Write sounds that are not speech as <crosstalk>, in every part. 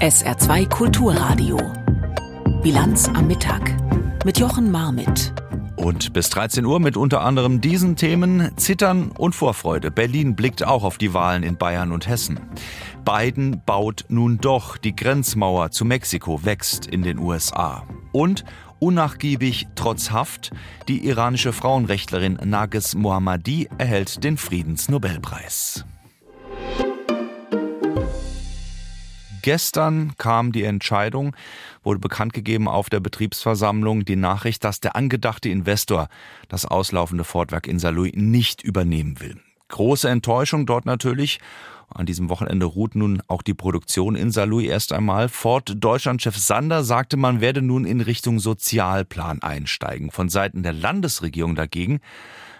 SR2 Kulturradio. Bilanz am Mittag mit Jochen Marmit. Und bis 13 Uhr mit unter anderem diesen Themen Zittern und Vorfreude. Berlin blickt auch auf die Wahlen in Bayern und Hessen. Biden baut nun doch die Grenzmauer zu Mexiko wächst in den USA. Und unnachgiebig trotz Haft, die iranische Frauenrechtlerin Nages Mohammadi erhält den Friedensnobelpreis. Gestern kam die Entscheidung, wurde bekannt gegeben auf der Betriebsversammlung die Nachricht, dass der angedachte Investor das auslaufende Fortwerk in Saarlouis nicht übernehmen will. Große Enttäuschung dort natürlich. An diesem Wochenende ruht nun auch die Produktion in Saarlouis erst einmal. Ford Deutschlandchef Sander sagte, man werde nun in Richtung Sozialplan einsteigen. Von Seiten der Landesregierung dagegen,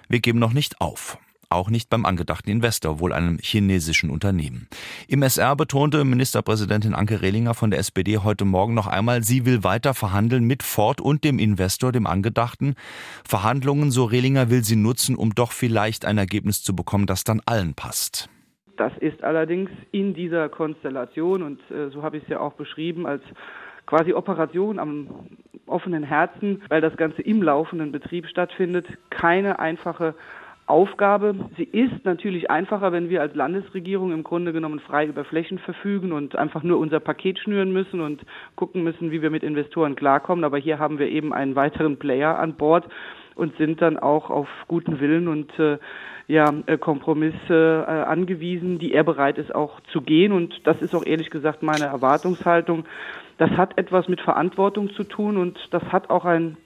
wir geben noch nicht auf. Auch nicht beim angedachten Investor, wohl einem chinesischen Unternehmen. Im SR betonte Ministerpräsidentin Anke Rehlinger von der SPD heute Morgen noch einmal, sie will weiter verhandeln mit Ford und dem Investor, dem angedachten. Verhandlungen, so Rehlinger, will sie nutzen, um doch vielleicht ein Ergebnis zu bekommen, das dann allen passt. Das ist allerdings in dieser Konstellation, und äh, so habe ich es ja auch beschrieben, als quasi Operation am offenen Herzen, weil das Ganze im laufenden Betrieb stattfindet, keine einfache Aufgabe. Sie ist natürlich einfacher, wenn wir als Landesregierung im Grunde genommen frei über Flächen verfügen und einfach nur unser Paket schnüren müssen und gucken müssen, wie wir mit Investoren klarkommen. Aber hier haben wir eben einen weiteren Player an Bord und sind dann auch auf guten Willen und äh, ja, äh, Kompromisse äh, angewiesen, die er bereit ist auch zu gehen. Und das ist auch ehrlich gesagt meine Erwartungshaltung. Das hat etwas mit Verantwortung zu tun und das hat auch ein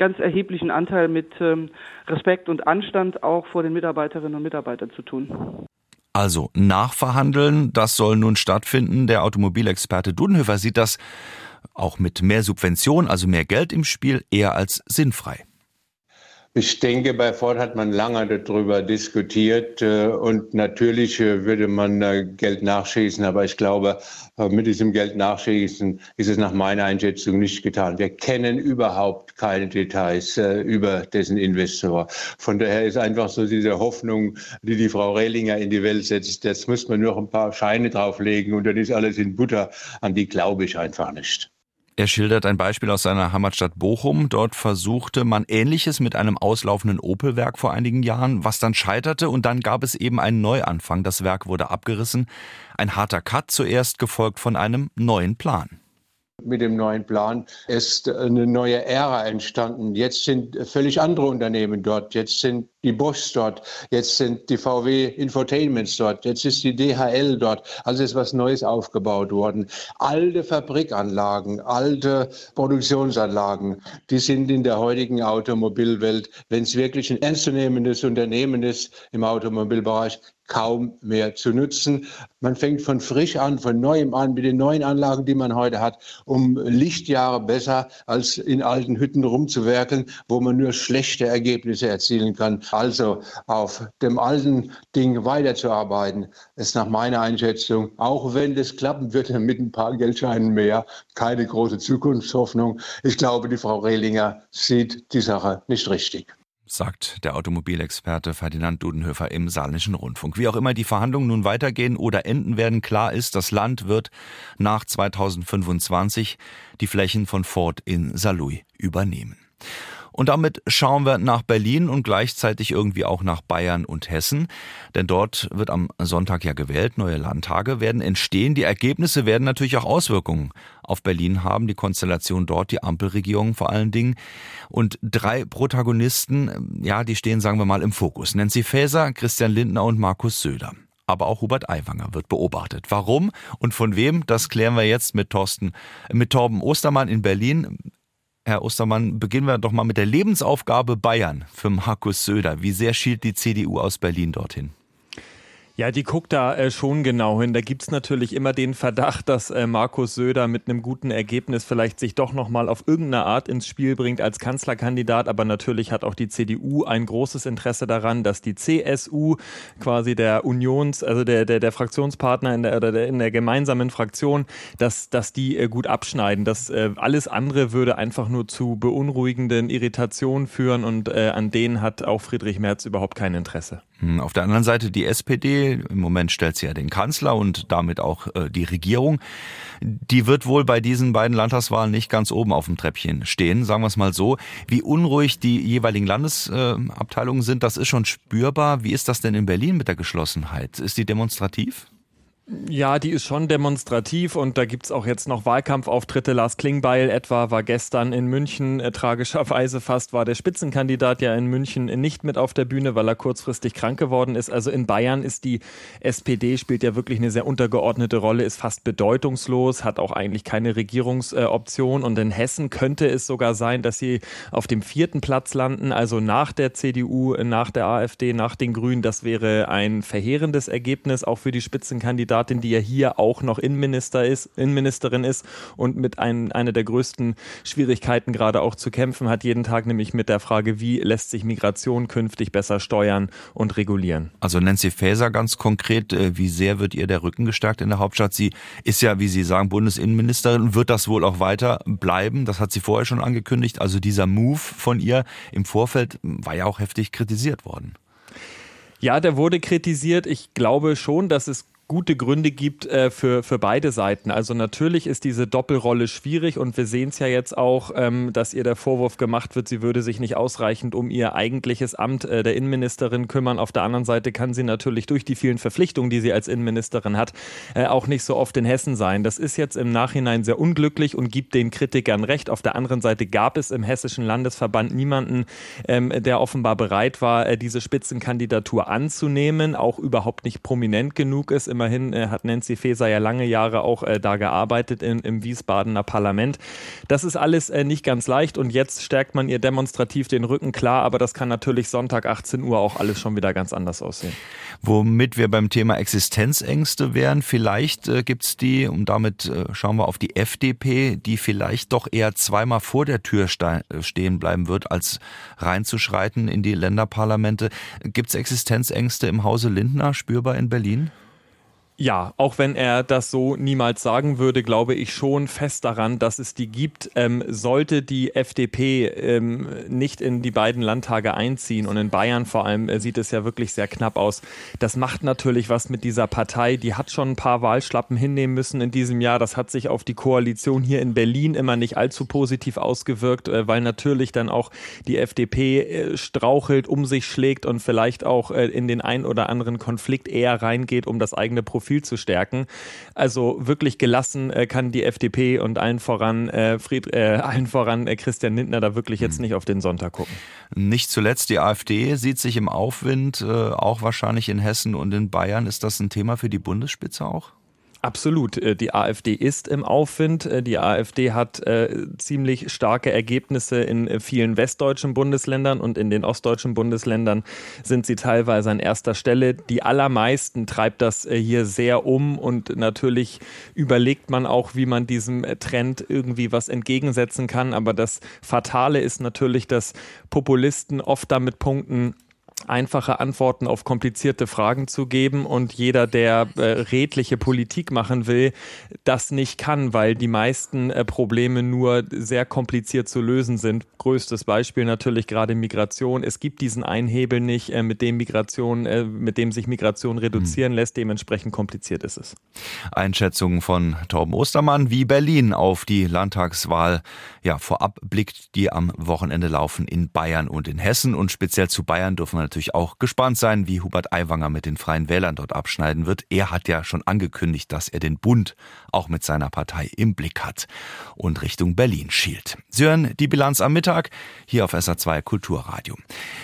ganz erheblichen Anteil mit ähm, Respekt und Anstand auch vor den Mitarbeiterinnen und Mitarbeitern zu tun. Also nachverhandeln, das soll nun stattfinden. Der Automobilexperte Dudenhöfer sieht das auch mit mehr Subvention, also mehr Geld im Spiel, eher als sinnfrei. Ich denke, bei Ford hat man lange darüber diskutiert äh, und natürlich äh, würde man Geld nachschießen, aber ich glaube, äh, mit diesem Geld nachschießen ist es nach meiner Einschätzung nicht getan. Wir kennen überhaupt keine Details über dessen Investor. Von daher ist einfach so diese Hoffnung, die die Frau Rehlinger in die Welt setzt, das muss man nur ein paar Scheine drauflegen und dann ist alles in Butter. An die glaube ich einfach nicht. Er schildert ein Beispiel aus seiner Heimatstadt Bochum. Dort versuchte man Ähnliches mit einem auslaufenden Opel-Werk vor einigen Jahren, was dann scheiterte und dann gab es eben einen Neuanfang. Das Werk wurde abgerissen. Ein harter Cut zuerst gefolgt von einem neuen Plan. Mit dem neuen Plan ist eine neue Ära entstanden. Jetzt sind völlig andere Unternehmen dort. Jetzt sind die Bosch dort. Jetzt sind die VW Infotainments dort. Jetzt ist die DHL dort. Also ist was Neues aufgebaut worden. Alte Fabrikanlagen, alte Produktionsanlagen, die sind in der heutigen Automobilwelt, wenn es wirklich ein ernstzunehmendes Unternehmen ist im Automobilbereich, kaum mehr zu nutzen. Man fängt von frisch an, von neuem an, mit den neuen Anlagen, die man heute hat, um Lichtjahre besser als in alten Hütten rumzuwerkeln, wo man nur schlechte Ergebnisse erzielen kann. Also auf dem alten Ding weiterzuarbeiten, ist nach meiner Einschätzung, auch wenn das klappen würde mit ein paar Geldscheinen mehr, keine große Zukunftshoffnung. Ich glaube, die Frau Rehlinger sieht die Sache nicht richtig sagt der Automobilexperte Ferdinand Dudenhöfer im Saarländischen Rundfunk. Wie auch immer die Verhandlungen nun weitergehen oder enden werden, klar ist, das Land wird nach 2025 die Flächen von Ford in Saarlouis übernehmen. Und damit schauen wir nach Berlin und gleichzeitig irgendwie auch nach Bayern und Hessen. Denn dort wird am Sonntag ja gewählt, neue Landtage werden entstehen. Die Ergebnisse werden natürlich auch Auswirkungen auf Berlin haben, die Konstellation dort, die Ampelregierung vor allen Dingen. Und drei Protagonisten, ja, die stehen, sagen wir mal, im Fokus. Nancy Faeser, Christian Lindner und Markus Söder aber auch Hubert Aiwanger wird beobachtet. Warum und von wem, das klären wir jetzt mit Thorsten, mit Torben Ostermann in Berlin. Herr Ostermann, beginnen wir doch mal mit der Lebensaufgabe Bayern für Markus Söder. Wie sehr schielt die CDU aus Berlin dorthin? Ja, die guckt da äh, schon genau hin. Da gibt's natürlich immer den Verdacht, dass äh, Markus Söder mit einem guten Ergebnis vielleicht sich doch nochmal auf irgendeine Art ins Spiel bringt als Kanzlerkandidat. Aber natürlich hat auch die CDU ein großes Interesse daran, dass die CSU quasi der Unions, also der, der, der Fraktionspartner in der, oder der, in der gemeinsamen Fraktion, dass, dass die äh, gut abschneiden. Das äh, alles andere würde einfach nur zu beunruhigenden Irritationen führen und äh, an denen hat auch Friedrich Merz überhaupt kein Interesse. Hm, auf der anderen Seite die SPD, im Moment stellt sie ja den Kanzler und damit auch äh, die Regierung. Die wird wohl bei diesen beiden Landtagswahlen nicht ganz oben auf dem Treppchen stehen, sagen wir es mal so. Wie unruhig die jeweiligen Landesabteilungen sind, das ist schon spürbar. Wie ist das denn in Berlin mit der Geschlossenheit? Ist die demonstrativ? Ja, die ist schon demonstrativ und da gibt's auch jetzt noch Wahlkampfauftritte. Lars Klingbeil etwa war gestern in München. Äh, tragischerweise fast war der Spitzenkandidat ja in München nicht mit auf der Bühne, weil er kurzfristig krank geworden ist. Also in Bayern ist die SPD, spielt ja wirklich eine sehr untergeordnete Rolle, ist fast bedeutungslos, hat auch eigentlich keine Regierungsoption. und in Hessen könnte es sogar sein, dass sie auf dem vierten Platz landen, also nach der CDU, nach der AfD, nach den Grünen. Das wäre ein verheerendes Ergebnis, auch für die Spitzenkandidaten. Kandidatin, die ja hier auch noch Innenminister ist, Innenministerin ist und mit ein, einer der größten Schwierigkeiten gerade auch zu kämpfen hat, jeden Tag nämlich mit der Frage, wie lässt sich Migration künftig besser steuern und regulieren. Also Nancy Faeser ganz konkret, äh, wie sehr wird ihr der Rücken gestärkt in der Hauptstadt? Sie ist ja, wie Sie sagen, Bundesinnenministerin, wird das wohl auch weiter bleiben? Das hat sie vorher schon angekündigt. Also dieser Move von ihr im Vorfeld war ja auch heftig kritisiert worden. Ja, der wurde kritisiert. Ich glaube schon, dass es gute Gründe gibt äh, für, für beide Seiten. Also natürlich ist diese Doppelrolle schwierig und wir sehen es ja jetzt auch, ähm, dass ihr der Vorwurf gemacht wird, sie würde sich nicht ausreichend um ihr eigentliches Amt äh, der Innenministerin kümmern. Auf der anderen Seite kann sie natürlich durch die vielen Verpflichtungen, die sie als Innenministerin hat, äh, auch nicht so oft in Hessen sein. Das ist jetzt im Nachhinein sehr unglücklich und gibt den Kritikern recht. Auf der anderen Seite gab es im hessischen Landesverband niemanden, ähm, der offenbar bereit war, äh, diese Spitzenkandidatur anzunehmen, auch überhaupt nicht prominent genug ist. Im Immerhin äh, hat Nancy Faeser ja lange Jahre auch äh, da gearbeitet in, im Wiesbadener Parlament. Das ist alles äh, nicht ganz leicht und jetzt stärkt man ihr demonstrativ den Rücken, klar, aber das kann natürlich Sonntag 18 Uhr auch alles schon wieder ganz anders aussehen. Womit wir beim Thema Existenzängste wären, vielleicht äh, gibt es die, und damit äh, schauen wir auf die FDP, die vielleicht doch eher zweimal vor der Tür äh, stehen bleiben wird, als reinzuschreiten in die Länderparlamente. Gibt es Existenzängste im Hause Lindner spürbar in Berlin? Ja, auch wenn er das so niemals sagen würde, glaube ich schon fest daran, dass es die gibt. Ähm, sollte die FDP ähm, nicht in die beiden Landtage einziehen und in Bayern vor allem äh, sieht es ja wirklich sehr knapp aus. Das macht natürlich was mit dieser Partei. Die hat schon ein paar Wahlschlappen hinnehmen müssen in diesem Jahr. Das hat sich auf die Koalition hier in Berlin immer nicht allzu positiv ausgewirkt, äh, weil natürlich dann auch die FDP äh, strauchelt, um sich schlägt und vielleicht auch äh, in den ein oder anderen Konflikt eher reingeht, um das eigene Profil Profil zu stärken. Also wirklich gelassen äh, kann die FDP und allen voran, äh, Fried, äh, allen voran äh, Christian Lindner da wirklich jetzt hm. nicht auf den Sonntag gucken. Nicht zuletzt die AfD sieht sich im Aufwind, äh, auch wahrscheinlich in Hessen und in Bayern. Ist das ein Thema für die Bundesspitze auch? Absolut. Äh, die AfD ist im Aufwind. Äh, die AfD hat äh, ziemlich starke Ergebnisse in äh, vielen westdeutschen Bundesländern und in den ostdeutschen Bundesländern sind sie teilweise an erster Stelle. Die allermeisten treibt das hier sehr um und natürlich überlegt man auch, wie man diesem Trend irgendwie was entgegensetzen kann. Aber das Fatale ist natürlich, dass Populisten oft damit punkten, einfache Antworten auf komplizierte Fragen zu geben und jeder, der äh, redliche Politik machen will, das nicht kann, weil die meisten äh, Probleme nur sehr kompliziert zu lösen sind. Größtes Beispiel natürlich gerade Migration. Es gibt diesen Einhebel nicht, äh, mit dem Migration, äh, mit dem sich Migration reduzieren hm. lässt. Dementsprechend kompliziert ist es. Einschätzung von Torben Ostermann, wie Berlin auf die Landtagswahl ja vorab blickt, die am Wochenende laufen in Bayern und in Hessen und speziell zu Bayern dürfen wir natürlich auch gespannt sein, wie Hubert Aiwanger mit den Freien Wählern dort abschneiden wird. Er hat ja schon angekündigt, dass er den Bund auch mit seiner Partei im Blick hat und Richtung Berlin schielt. Sie hören die Bilanz am Mittag hier auf SA2 Kulturradio.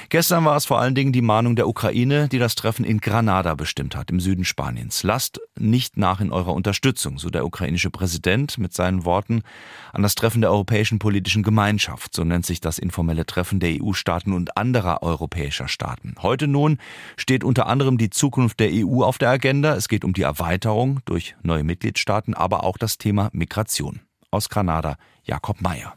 Gestern war es vor allen Dingen die Mahnung der Ukraine, die das Treffen in Granada bestimmt hat, im Süden Spaniens. Lasst nicht nach in eurer Unterstützung, so der ukrainische Präsident mit seinen Worten an das Treffen der Europäischen Politischen Gemeinschaft, so nennt sich das informelle Treffen der EU-Staaten und anderer europäischer Staaten. Staaten. Heute nun steht unter anderem die Zukunft der EU auf der Agenda. Es geht um die Erweiterung durch neue Mitgliedstaaten, aber auch das Thema Migration. Aus Granada Jakob Mayer.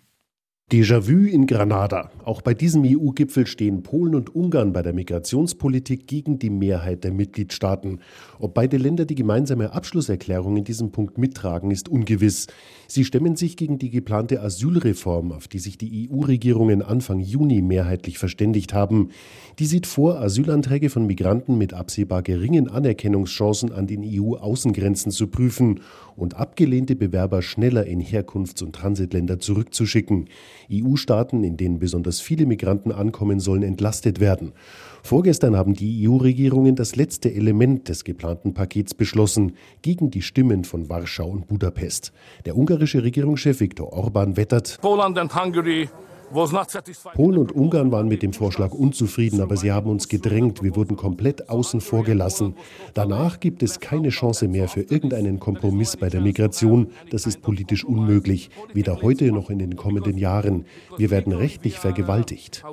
Déjà-vu in Granada. Auch bei diesem EU-Gipfel stehen Polen und Ungarn bei der Migrationspolitik gegen die Mehrheit der Mitgliedstaaten. Ob beide Länder die gemeinsame Abschlusserklärung in diesem Punkt mittragen, ist ungewiss. Sie stemmen sich gegen die geplante Asylreform, auf die sich die EU-Regierungen Anfang Juni mehrheitlich verständigt haben. Die sieht vor, Asylanträge von Migranten mit absehbar geringen Anerkennungschancen an den EU-Außengrenzen zu prüfen und abgelehnte Bewerber schneller in Herkunfts- und Transitländer zurückzuschicken. EU-Staaten, in denen besonders viele Migranten ankommen sollen, entlastet werden. Vorgestern haben die EU-Regierungen das letzte Element des geplanten Pakets beschlossen, gegen die Stimmen von Warschau und Budapest. Der ungarische Regierungschef Viktor Orban wettert. Poland and Hungary Polen und Ungarn waren mit dem Vorschlag unzufrieden, aber sie haben uns gedrängt. Wir wurden komplett außen vor gelassen. Danach gibt es keine Chance mehr für irgendeinen Kompromiss bei der Migration. Das ist politisch unmöglich, weder heute noch in den kommenden Jahren. Wir werden rechtlich vergewaltigt.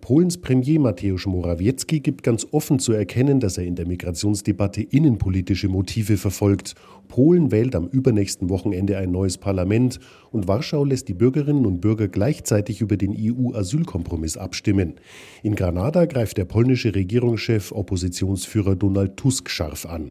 Polens Premier Mateusz Morawiecki gibt ganz offen zu erkennen, dass er in der Migrationsdebatte innenpolitische Motive verfolgt. Polen wählt am übernächsten Wochenende ein neues Parlament und Warschau lässt die Bürgerinnen und Bürger gleichzeitig über den EU-Asylkompromiss abstimmen. In Granada greift der polnische Regierungschef Oppositionsführer Donald Tusk scharf an.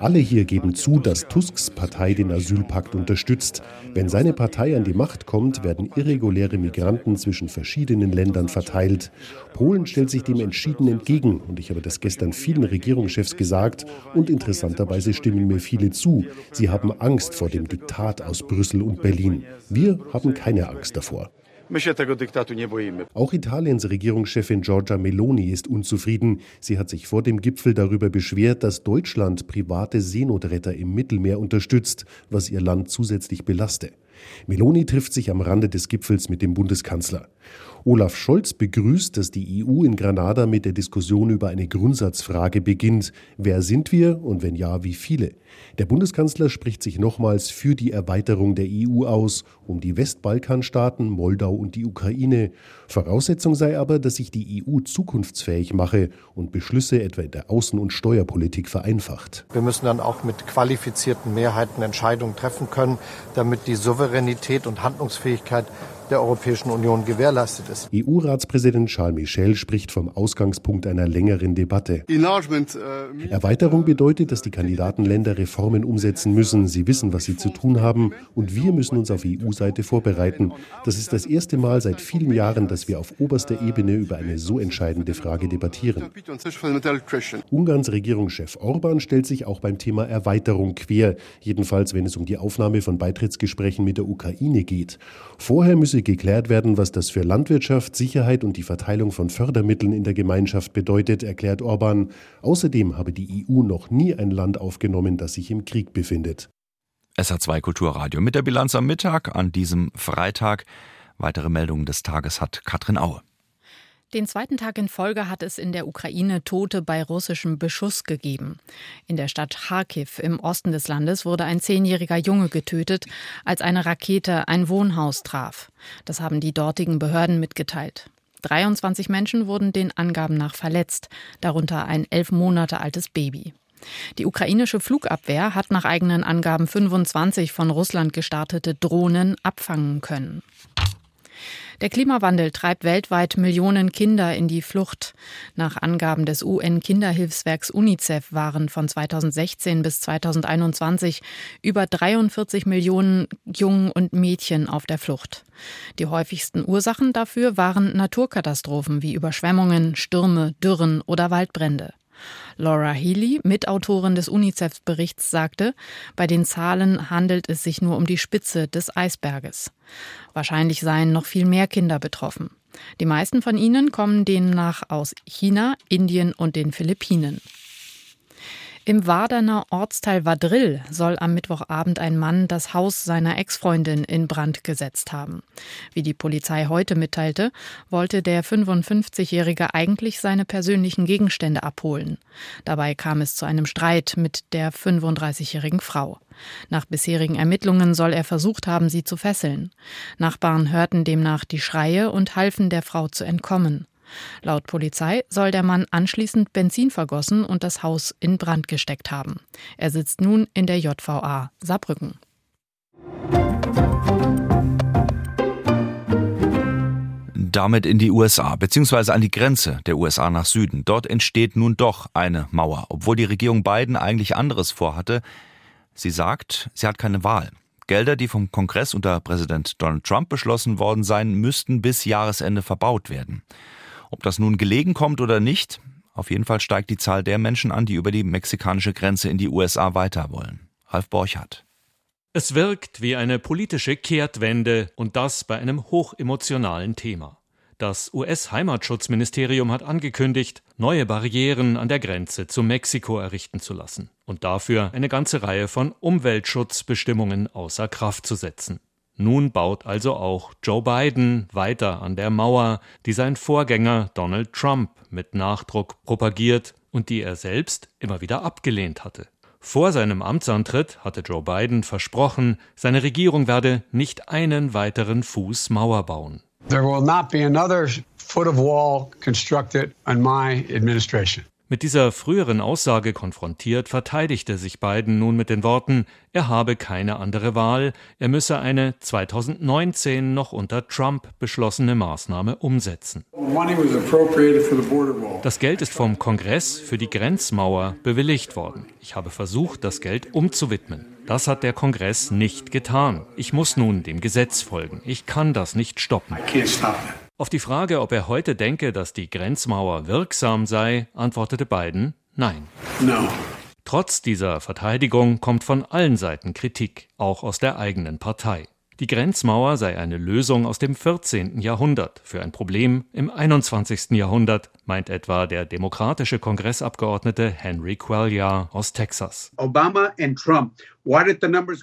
Alle hier geben zu, dass Tusks Partei den Asylpakt unterstützt. Wenn seine Partei an die Macht kommt, werden irreguläre Migranten zwischen verschiedenen Ländern verteilt. Polen stellt sich dem entschieden entgegen und ich habe das gestern vielen Regierungschefs gesagt und interessanterweise stimmen mir viele zu. Sie haben Angst vor dem Diktat aus Brüssel und Berlin. Wir haben keine Angst davor. Auch Italiens Regierungschefin Giorgia Meloni ist unzufrieden. Sie hat sich vor dem Gipfel darüber beschwert, dass Deutschland private Seenotretter im Mittelmeer unterstützt, was ihr Land zusätzlich belaste. Meloni trifft sich am Rande des Gipfels mit dem Bundeskanzler. Olaf Scholz begrüßt, dass die EU in Granada mit der Diskussion über eine Grundsatzfrage beginnt. Wer sind wir und wenn ja, wie viele? Der Bundeskanzler spricht sich nochmals für die Erweiterung der EU aus, um die Westbalkanstaaten, Moldau und die Ukraine. Voraussetzung sei aber, dass sich die EU zukunftsfähig mache und Beschlüsse etwa in der Außen- und Steuerpolitik vereinfacht. Wir müssen dann auch mit qualifizierten Mehrheiten Entscheidungen treffen können, damit die Souveränität und Handlungsfähigkeit der Europäischen Union gewährleistet ist. EU-Ratspräsident Charles Michel spricht vom Ausgangspunkt einer längeren Debatte. Äh, Erweiterung bedeutet, dass die Kandidatenländer Reformen umsetzen müssen. Sie wissen, was sie zu tun haben und wir müssen uns auf EU-Seite vorbereiten. Das ist das erste Mal seit vielen Jahren, dass wir auf oberster Ebene über eine so entscheidende Frage debattieren. Ungarns Regierungschef Orban stellt sich auch beim Thema Erweiterung quer, jedenfalls wenn es um die Aufnahme von Beitrittsgesprächen mit der Ukraine geht. Vorher müsse geklärt werden, was das für Landwirtschaft, Sicherheit und die Verteilung von Fördermitteln in der Gemeinschaft bedeutet, erklärt Orban. Außerdem habe die EU noch nie ein Land aufgenommen, das sich im Krieg befindet. SA2 Kulturradio mit der Bilanz am Mittag an diesem Freitag. Weitere Meldungen des Tages hat Katrin Aue. Den zweiten Tag in Folge hat es in der Ukraine Tote bei russischem Beschuss gegeben. In der Stadt Kharkiv im Osten des Landes wurde ein zehnjähriger Junge getötet, als eine Rakete ein Wohnhaus traf. Das haben die dortigen Behörden mitgeteilt. 23 Menschen wurden den Angaben nach verletzt, darunter ein elf Monate altes Baby. Die ukrainische Flugabwehr hat nach eigenen Angaben 25 von Russland gestartete Drohnen abfangen können. Der Klimawandel treibt weltweit Millionen Kinder in die Flucht. Nach Angaben des UN-Kinderhilfswerks UNICEF waren von 2016 bis 2021 über 43 Millionen Jungen und Mädchen auf der Flucht. Die häufigsten Ursachen dafür waren Naturkatastrophen wie Überschwemmungen, Stürme, Dürren oder Waldbrände. Laura Healy, Mitautorin des UNICEF-Berichts, sagte, bei den Zahlen handelt es sich nur um die Spitze des Eisberges. Wahrscheinlich seien noch viel mehr Kinder betroffen. Die meisten von ihnen kommen demnach aus China, Indien und den Philippinen. Im Waderner Ortsteil Vadrill soll am Mittwochabend ein Mann das Haus seiner Ex-Freundin in Brand gesetzt haben. Wie die Polizei heute mitteilte, wollte der 55-Jährige eigentlich seine persönlichen Gegenstände abholen. Dabei kam es zu einem Streit mit der 35-jährigen Frau. Nach bisherigen Ermittlungen soll er versucht haben, sie zu fesseln. Nachbarn hörten demnach die Schreie und halfen der Frau zu entkommen. Laut Polizei soll der Mann anschließend Benzin vergossen und das Haus in Brand gesteckt haben. Er sitzt nun in der JVA Saarbrücken. damit in die USA, beziehungsweise an die Grenze der USA nach Süden. Dort entsteht nun doch eine Mauer, obwohl die Regierung Biden eigentlich anderes vorhatte. Sie sagt, sie hat keine Wahl. Gelder, die vom Kongress unter Präsident Donald Trump beschlossen worden seien, müssten bis Jahresende verbaut werden. Ob das nun gelegen kommt oder nicht, auf jeden Fall steigt die Zahl der Menschen an, die über die mexikanische Grenze in die USA weiter wollen. Ralf Borchardt. Es wirkt wie eine politische Kehrtwende und das bei einem hochemotionalen Thema. Das US-Heimatschutzministerium hat angekündigt, neue Barrieren an der Grenze zu Mexiko errichten zu lassen und dafür eine ganze Reihe von Umweltschutzbestimmungen außer Kraft zu setzen. Nun baut also auch Joe Biden weiter an der Mauer, die sein Vorgänger Donald Trump mit Nachdruck propagiert und die er selbst immer wieder abgelehnt hatte. Vor seinem Amtsantritt hatte Joe Biden versprochen, seine Regierung werde nicht einen weiteren Fuß Mauer bauen. There will not be another foot of wall constructed on my administration. Mit dieser früheren Aussage konfrontiert, verteidigte sich Biden nun mit den Worten, er habe keine andere Wahl, er müsse eine 2019 noch unter Trump beschlossene Maßnahme umsetzen. Das Geld ist vom Kongress für die Grenzmauer bewilligt worden. Ich habe versucht, das Geld umzuwidmen. Das hat der Kongress nicht getan. Ich muss nun dem Gesetz folgen. Ich kann das nicht stoppen. Auf die Frage, ob er heute denke, dass die Grenzmauer wirksam sei, antwortete Biden Nein. No. Trotz dieser Verteidigung kommt von allen Seiten Kritik, auch aus der eigenen Partei. Die Grenzmauer sei eine Lösung aus dem 14. Jahrhundert für ein Problem im 21. Jahrhundert, meint etwa der demokratische Kongressabgeordnete Henry Cuellar aus Texas. Obama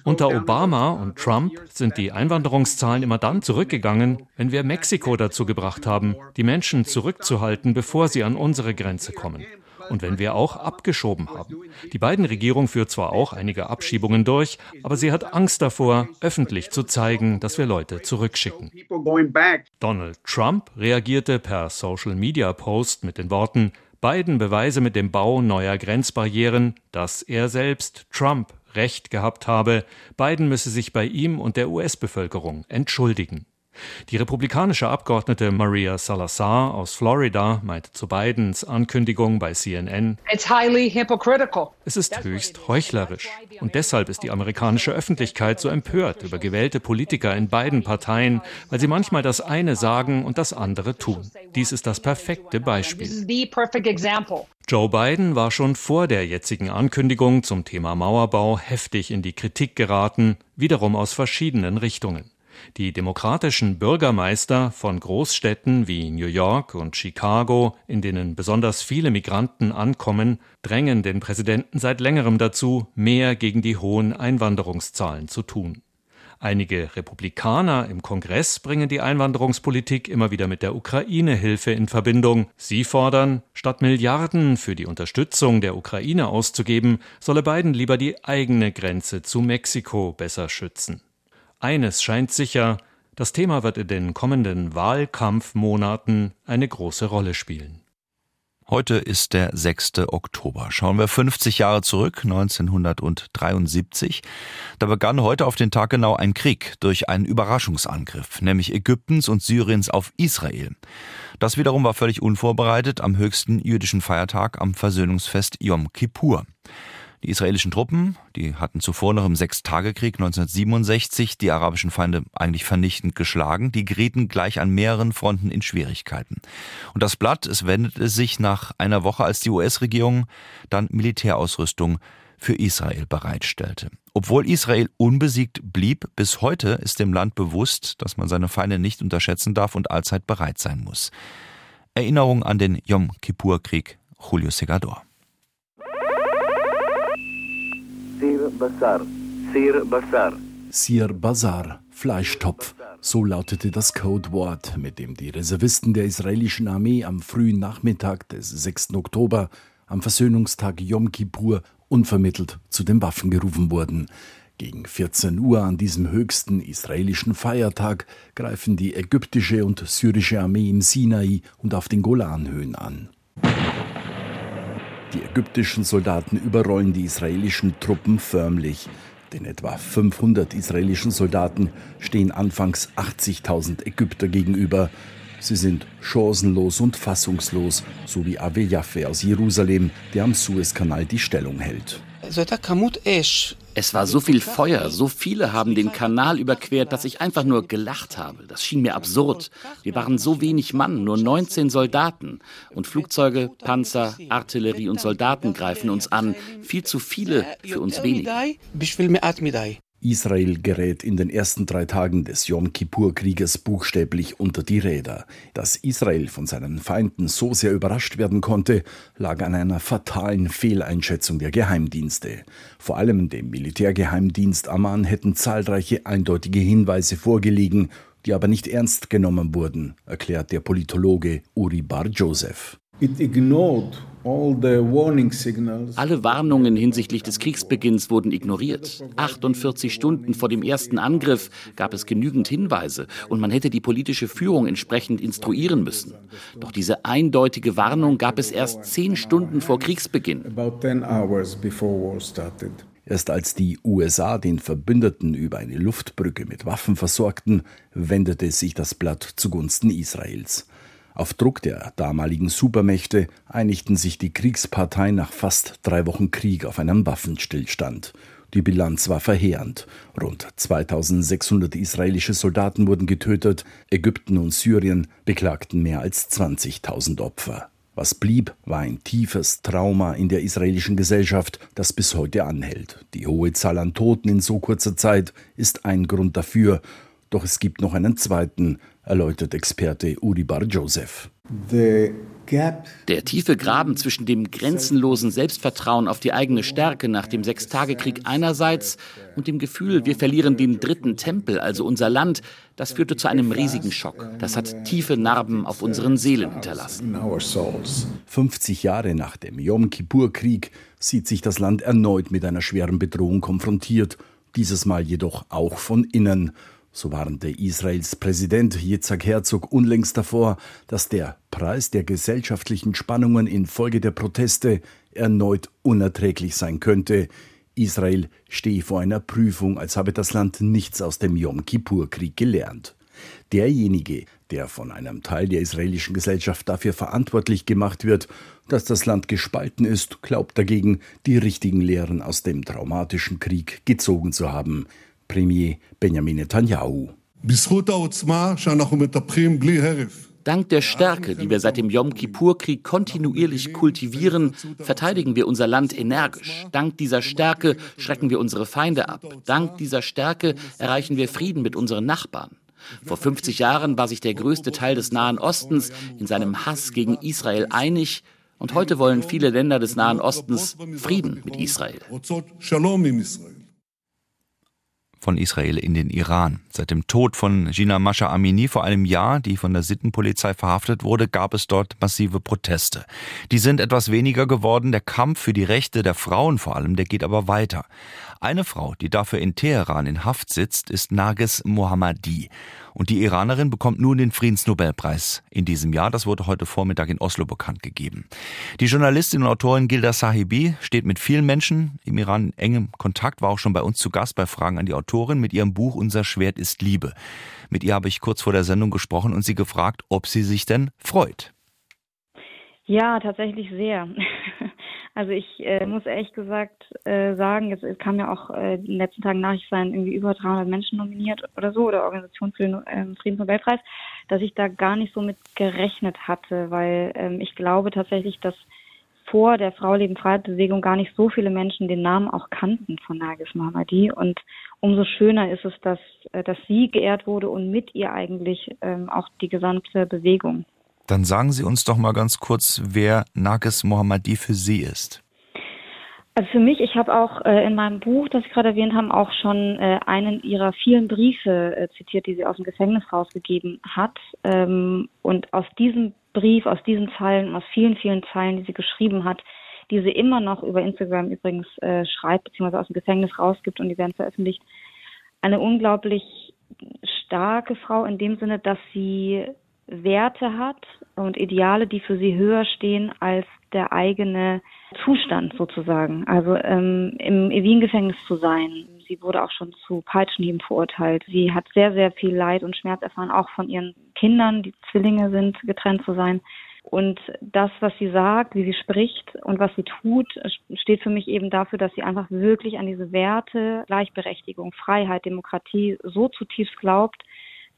Unter Obama und Trump sind die Einwanderungszahlen immer dann zurückgegangen, wenn wir Mexiko dazu gebracht haben, die Menschen zurückzuhalten, bevor sie an unsere Grenze kommen und wenn wir auch abgeschoben haben. Die beiden Regierung führt zwar auch einige Abschiebungen durch, aber sie hat Angst davor, öffentlich zu zeigen, dass wir Leute zurückschicken. Donald Trump reagierte per Social-Media-Post mit den Worten, Biden beweise mit dem Bau neuer Grenzbarrieren, dass er selbst, Trump, Recht gehabt habe, Biden müsse sich bei ihm und der US-Bevölkerung entschuldigen. Die republikanische Abgeordnete Maria Salazar aus Florida meinte zu Bidens Ankündigung bei CNN, es ist höchst heuchlerisch. Und deshalb ist die amerikanische Öffentlichkeit so empört über gewählte Politiker in beiden Parteien, weil sie manchmal das eine sagen und das andere tun. Dies ist das perfekte Beispiel. Joe Biden war schon vor der jetzigen Ankündigung zum Thema Mauerbau heftig in die Kritik geraten, wiederum aus verschiedenen Richtungen. Die demokratischen Bürgermeister von Großstädten wie New York und Chicago, in denen besonders viele Migranten ankommen, drängen den Präsidenten seit längerem dazu, mehr gegen die hohen Einwanderungszahlen zu tun. Einige Republikaner im Kongress bringen die Einwanderungspolitik immer wieder mit der Ukraine-Hilfe in Verbindung. Sie fordern, statt Milliarden für die Unterstützung der Ukraine auszugeben, solle Biden lieber die eigene Grenze zu Mexiko besser schützen. Eines scheint sicher, das Thema wird in den kommenden Wahlkampfmonaten eine große Rolle spielen. Heute ist der 6. Oktober. Schauen wir 50 Jahre zurück, 1973. Da begann heute auf den Tag genau ein Krieg durch einen Überraschungsangriff, nämlich Ägyptens und Syriens auf Israel. Das wiederum war völlig unvorbereitet am höchsten jüdischen Feiertag am Versöhnungsfest Yom Kippur. Die israelischen Truppen, die hatten zuvor noch im Sechstagekrieg 1967 die arabischen Feinde eigentlich vernichtend geschlagen, die gerieten gleich an mehreren Fronten in Schwierigkeiten. Und das Blatt, es wendete sich nach einer Woche, als die US-Regierung dann Militärausrüstung für Israel bereitstellte. Obwohl Israel unbesiegt blieb, bis heute ist dem Land bewusst, dass man seine Feinde nicht unterschätzen darf und allzeit bereit sein muss. Erinnerung an den Yom Kippur-Krieg Julio Segador. Sir Basar, Sir Basar. Sir Basar, Fleischtopf. So lautete das Codewort, mit dem die Reservisten der israelischen Armee am frühen Nachmittag des 6. Oktober, am Versöhnungstag Yom Kippur, unvermittelt zu den Waffen gerufen wurden. Gegen 14 Uhr an diesem höchsten israelischen Feiertag greifen die ägyptische und syrische Armee im Sinai und auf den Golanhöhen an. Die ägyptischen Soldaten überrollen die israelischen Truppen förmlich. Den etwa 500 israelischen Soldaten stehen anfangs 80.000 Ägypter gegenüber. Sie sind chancenlos und fassungslos, so wie Ave Jaffe aus Jerusalem, der am Suezkanal die Stellung hält. Es war so viel Feuer, so viele haben den Kanal überquert, dass ich einfach nur gelacht habe. Das schien mir absurd. Wir waren so wenig Mann, nur 19 Soldaten. Und Flugzeuge, Panzer, Artillerie und Soldaten greifen uns an. Viel zu viele für uns wenige. Israel gerät in den ersten drei Tagen des Yom Kippur-Krieges buchstäblich unter die Räder. Dass Israel von seinen Feinden so sehr überrascht werden konnte, lag an einer fatalen Fehleinschätzung der Geheimdienste. Vor allem dem Militärgeheimdienst Amman hätten zahlreiche eindeutige Hinweise vorgelegen, die aber nicht ernst genommen wurden, erklärt der Politologe Uri Bar Joseph. It ignored alle Warnungen hinsichtlich des Kriegsbeginns wurden ignoriert. 48 Stunden vor dem ersten Angriff gab es genügend Hinweise und man hätte die politische Führung entsprechend instruieren müssen. Doch diese eindeutige Warnung gab es erst zehn Stunden vor Kriegsbeginn. Erst als die USA den Verbündeten über eine Luftbrücke mit Waffen versorgten, wendete sich das Blatt zugunsten Israels. Auf Druck der damaligen Supermächte einigten sich die Kriegsparteien nach fast drei Wochen Krieg auf einen Waffenstillstand. Die Bilanz war verheerend. Rund 2600 israelische Soldaten wurden getötet, Ägypten und Syrien beklagten mehr als 20.000 Opfer. Was blieb, war ein tiefes Trauma in der israelischen Gesellschaft, das bis heute anhält. Die hohe Zahl an Toten in so kurzer Zeit ist ein Grund dafür, doch es gibt noch einen zweiten, erläutert Experte Uri Bar Joseph. Der tiefe Graben zwischen dem grenzenlosen Selbstvertrauen auf die eigene Stärke nach dem Sechstagekrieg einerseits und dem Gefühl, wir verlieren den dritten Tempel, also unser Land, das führte zu einem riesigen Schock. Das hat tiefe Narben auf unseren Seelen hinterlassen. 50 Jahre nach dem Yom Kippur-Krieg sieht sich das Land erneut mit einer schweren Bedrohung konfrontiert, dieses Mal jedoch auch von innen. So warnte Israels Präsident Yitzhak Herzog unlängst davor, dass der Preis der gesellschaftlichen Spannungen infolge der Proteste erneut unerträglich sein könnte. Israel stehe vor einer Prüfung, als habe das Land nichts aus dem Yom Kippur-Krieg gelernt. Derjenige, der von einem Teil der israelischen Gesellschaft dafür verantwortlich gemacht wird, dass das Land gespalten ist, glaubt dagegen, die richtigen Lehren aus dem traumatischen Krieg gezogen zu haben. Premier Benjamin Netanyahu. Dank der Stärke, die wir seit dem Yom Kippur-Krieg kontinuierlich kultivieren, verteidigen wir unser Land energisch. Dank dieser Stärke schrecken wir unsere Feinde ab. Dank dieser Stärke erreichen wir Frieden mit unseren Nachbarn. Vor 50 Jahren war sich der größte Teil des Nahen Ostens in seinem Hass gegen Israel einig. Und heute wollen viele Länder des Nahen Ostens Frieden mit Israel von Israel in den Iran. Seit dem Tod von Gina Masha Amini vor einem Jahr, die von der Sittenpolizei verhaftet wurde, gab es dort massive Proteste. Die sind etwas weniger geworden. Der Kampf für die Rechte der Frauen vor allem, der geht aber weiter. Eine Frau, die dafür in Teheran in Haft sitzt, ist Narges Mohammadi. Und die Iranerin bekommt nun den Friedensnobelpreis in diesem Jahr. Das wurde heute Vormittag in Oslo bekannt gegeben. Die Journalistin und Autorin Gilda Sahibi steht mit vielen Menschen im Iran in engem Kontakt, war auch schon bei uns zu Gast bei Fragen an die Autorin mit ihrem Buch Unser Schwert ist Liebe. Mit ihr habe ich kurz vor der Sendung gesprochen und sie gefragt, ob sie sich denn freut. Ja, tatsächlich sehr. <laughs> Also ich äh, muss ehrlich gesagt äh, sagen, jetzt es kam ja auch äh, in den letzten Tagen Nachricht sein, irgendwie über 300 Menschen nominiert oder so oder Organisation für den ähm, Friedensnobelpreis, dass ich da gar nicht so mit gerechnet hatte, weil ähm, ich glaube tatsächlich, dass vor der Frau Leben Freiheit Bewegung gar nicht so viele Menschen den Namen auch kannten von Nagis Mohammadi und umso schöner ist es, dass äh, dass sie geehrt wurde und mit ihr eigentlich ähm, auch die gesamte Bewegung. Dann sagen Sie uns doch mal ganz kurz, wer Nagis Mohammadi für Sie ist. Also für mich, ich habe auch äh, in meinem Buch, das Sie gerade erwähnt haben, auch schon äh, einen ihrer vielen Briefe äh, zitiert, die sie aus dem Gefängnis rausgegeben hat. Ähm, und aus diesem Brief, aus diesen Zeilen, aus vielen, vielen Zeilen, die sie geschrieben hat, die sie immer noch über Instagram übrigens äh, schreibt, beziehungsweise aus dem Gefängnis rausgibt und die werden veröffentlicht, eine unglaublich starke Frau in dem Sinne, dass sie Werte hat und Ideale, die für sie höher stehen als der eigene Zustand sozusagen. Also ähm, im Wien-Gefängnis zu sein. Sie wurde auch schon zu Peitschenhieben verurteilt. Sie hat sehr, sehr viel Leid und Schmerz erfahren, auch von ihren Kindern, die Zwillinge sind, getrennt zu sein. Und das, was sie sagt, wie sie spricht und was sie tut, steht für mich eben dafür, dass sie einfach wirklich an diese Werte, Gleichberechtigung, Freiheit, Demokratie so zutiefst glaubt,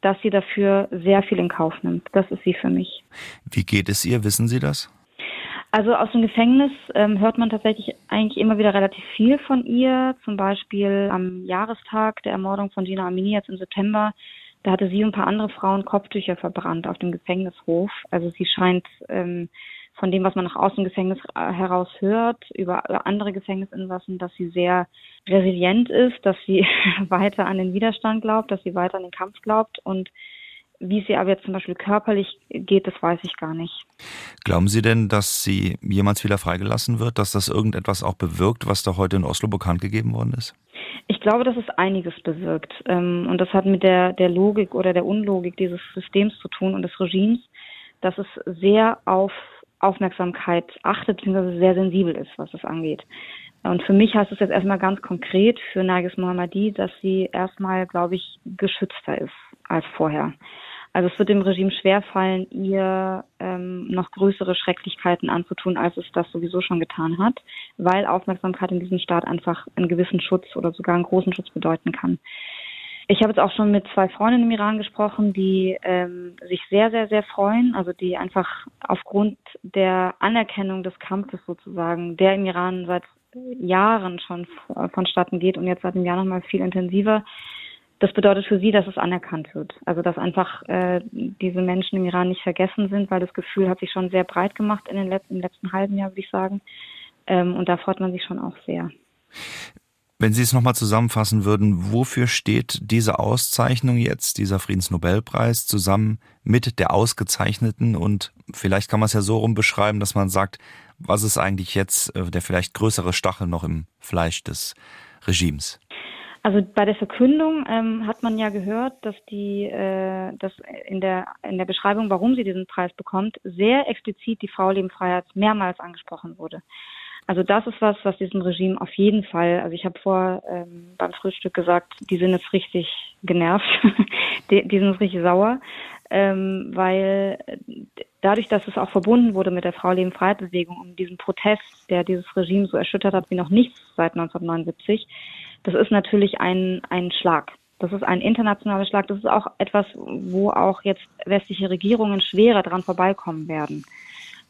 dass sie dafür sehr viel in Kauf nimmt. Das ist sie für mich. Wie geht es ihr? Wissen Sie das? Also aus dem Gefängnis ähm, hört man tatsächlich eigentlich immer wieder relativ viel von ihr. Zum Beispiel am Jahrestag der Ermordung von Gina Amini jetzt im September da hatte sie und ein paar andere Frauen Kopftücher verbrannt auf dem Gefängnishof. Also sie scheint ähm, von dem, was man nach außen Gefängnis äh, heraus hört, über andere Gefängnisinsassen, dass sie sehr resilient ist, dass sie <laughs> weiter an den Widerstand glaubt, dass sie weiter an den Kampf glaubt und wie es ihr aber jetzt zum Beispiel körperlich geht, das weiß ich gar nicht. Glauben Sie denn, dass sie jemals wieder freigelassen wird, dass das irgendetwas auch bewirkt, was da heute in Oslo bekannt gegeben worden ist? Ich glaube, dass es einiges bewirkt. Ähm, und das hat mit der, der Logik oder der Unlogik dieses Systems zu tun und des Regimes, dass es sehr auf Aufmerksamkeit achtet, beziehungsweise sehr sensibel ist, was das angeht. Und für mich heißt es jetzt erstmal ganz konkret für Nagis Mohammadi, dass sie erstmal, glaube ich, geschützter ist als vorher. Also es wird dem Regime schwerfallen, ihr ähm, noch größere Schrecklichkeiten anzutun, als es das sowieso schon getan hat, weil Aufmerksamkeit in diesem Staat einfach einen gewissen Schutz oder sogar einen großen Schutz bedeuten kann. Ich habe jetzt auch schon mit zwei Freunden im Iran gesprochen, die ähm, sich sehr, sehr, sehr freuen, also die einfach aufgrund der Anerkennung des Kampfes sozusagen, der im Iran seit Jahren schon vonstatten geht und jetzt seit einem Jahr nochmal viel intensiver, das bedeutet für sie, dass es anerkannt wird. Also dass einfach äh, diese Menschen im Iran nicht vergessen sind, weil das Gefühl hat sich schon sehr breit gemacht in den letzten, im letzten halben Jahr, würde ich sagen. Ähm, und da freut man sich schon auch sehr. Wenn Sie es nochmal zusammenfassen würden, wofür steht diese Auszeichnung jetzt, dieser Friedensnobelpreis, zusammen mit der ausgezeichneten und vielleicht kann man es ja so rum beschreiben, dass man sagt, was ist eigentlich jetzt äh, der vielleicht größere Stachel noch im Fleisch des Regimes? Also bei der Verkündung ähm, hat man ja gehört, dass die, äh, dass in der in der Beschreibung, warum sie diesen Preis bekommt, sehr explizit die Frau Lebenfreiheit mehrmals angesprochen wurde. Also das ist was, was diesem Regime auf jeden Fall, also ich habe vor ähm, beim Frühstück gesagt, die sind jetzt richtig genervt, <laughs> die, die sind jetzt richtig sauer, ähm, weil dadurch, dass es auch verbunden wurde mit der Frau Leben Freiheit Bewegung und diesem Protest, der dieses Regime so erschüttert hat wie noch nichts seit 1979, das ist natürlich ein, ein Schlag. Das ist ein internationaler Schlag. Das ist auch etwas, wo auch jetzt westliche Regierungen schwerer dran vorbeikommen werden.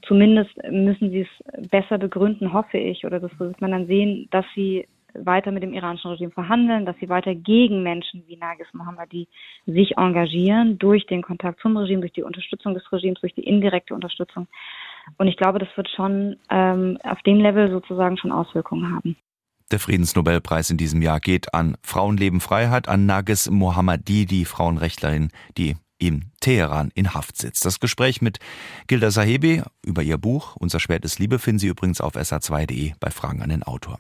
Zumindest müssen sie es besser begründen, hoffe ich, oder das wird man dann sehen, dass sie weiter mit dem iranischen Regime verhandeln, dass sie weiter gegen Menschen wie Nagis Mohammadi sich engagieren, durch den Kontakt zum Regime, durch die Unterstützung des Regimes, durch die indirekte Unterstützung. Und ich glaube, das wird schon ähm, auf dem Level sozusagen schon Auswirkungen haben. Der Friedensnobelpreis in diesem Jahr geht an Frauenleben Freiheit, an Nagis Mohammadi, die Frauenrechtlerin, die in Teheran in Haft sitzt. Das Gespräch mit Gilda Sahebi über ihr Buch Unser Schwert ist Liebe finden Sie übrigens auf sa2.de bei Fragen an den Autor.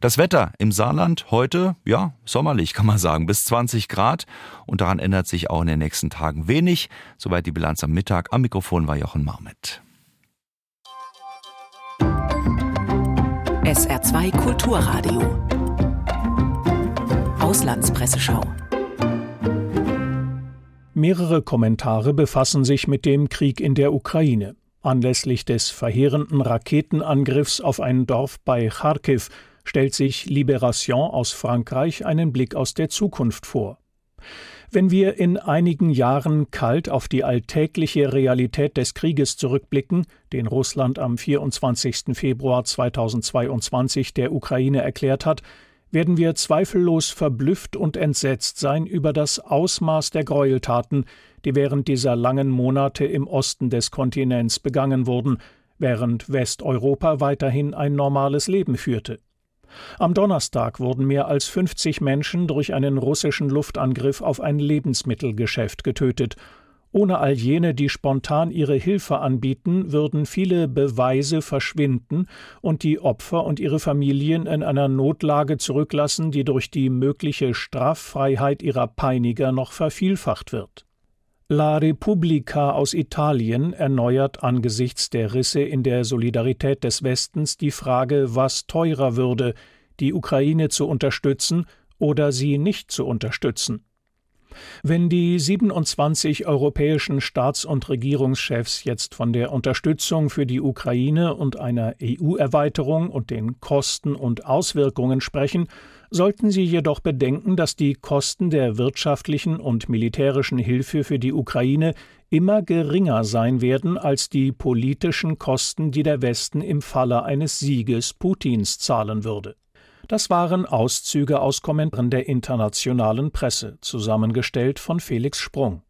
Das Wetter im Saarland heute, ja, sommerlich kann man sagen, bis 20 Grad und daran ändert sich auch in den nächsten Tagen wenig. Soweit die Bilanz am Mittag. Am Mikrofon war Jochen Marmet. SR2 Kulturradio. Auslandspresseschau. Mehrere Kommentare befassen sich mit dem Krieg in der Ukraine. Anlässlich des verheerenden Raketenangriffs auf ein Dorf bei Kharkiv stellt sich Libération aus Frankreich einen Blick aus der Zukunft vor. Wenn wir in einigen Jahren kalt auf die alltägliche Realität des Krieges zurückblicken, den Russland am 24. Februar 2022 der Ukraine erklärt hat, werden wir zweifellos verblüfft und entsetzt sein über das Ausmaß der Gräueltaten, die während dieser langen Monate im Osten des Kontinents begangen wurden, während Westeuropa weiterhin ein normales Leben führte. Am Donnerstag wurden mehr als 50 Menschen durch einen russischen Luftangriff auf ein Lebensmittelgeschäft getötet. Ohne all jene, die spontan ihre Hilfe anbieten, würden viele Beweise verschwinden und die Opfer und ihre Familien in einer Notlage zurücklassen, die durch die mögliche Straffreiheit ihrer Peiniger noch vervielfacht wird. La Repubblica aus Italien erneuert angesichts der Risse in der Solidarität des Westens die Frage, was teurer würde, die Ukraine zu unterstützen oder sie nicht zu unterstützen. Wenn die 27 europäischen Staats- und Regierungschefs jetzt von der Unterstützung für die Ukraine und einer EU-Erweiterung und den Kosten und Auswirkungen sprechen, sollten sie jedoch bedenken, dass die Kosten der wirtschaftlichen und militärischen Hilfe für die Ukraine immer geringer sein werden als die politischen Kosten, die der Westen im Falle eines Sieges Putins zahlen würde. Das waren Auszüge aus Kommentaren der internationalen Presse, zusammengestellt von Felix Sprung.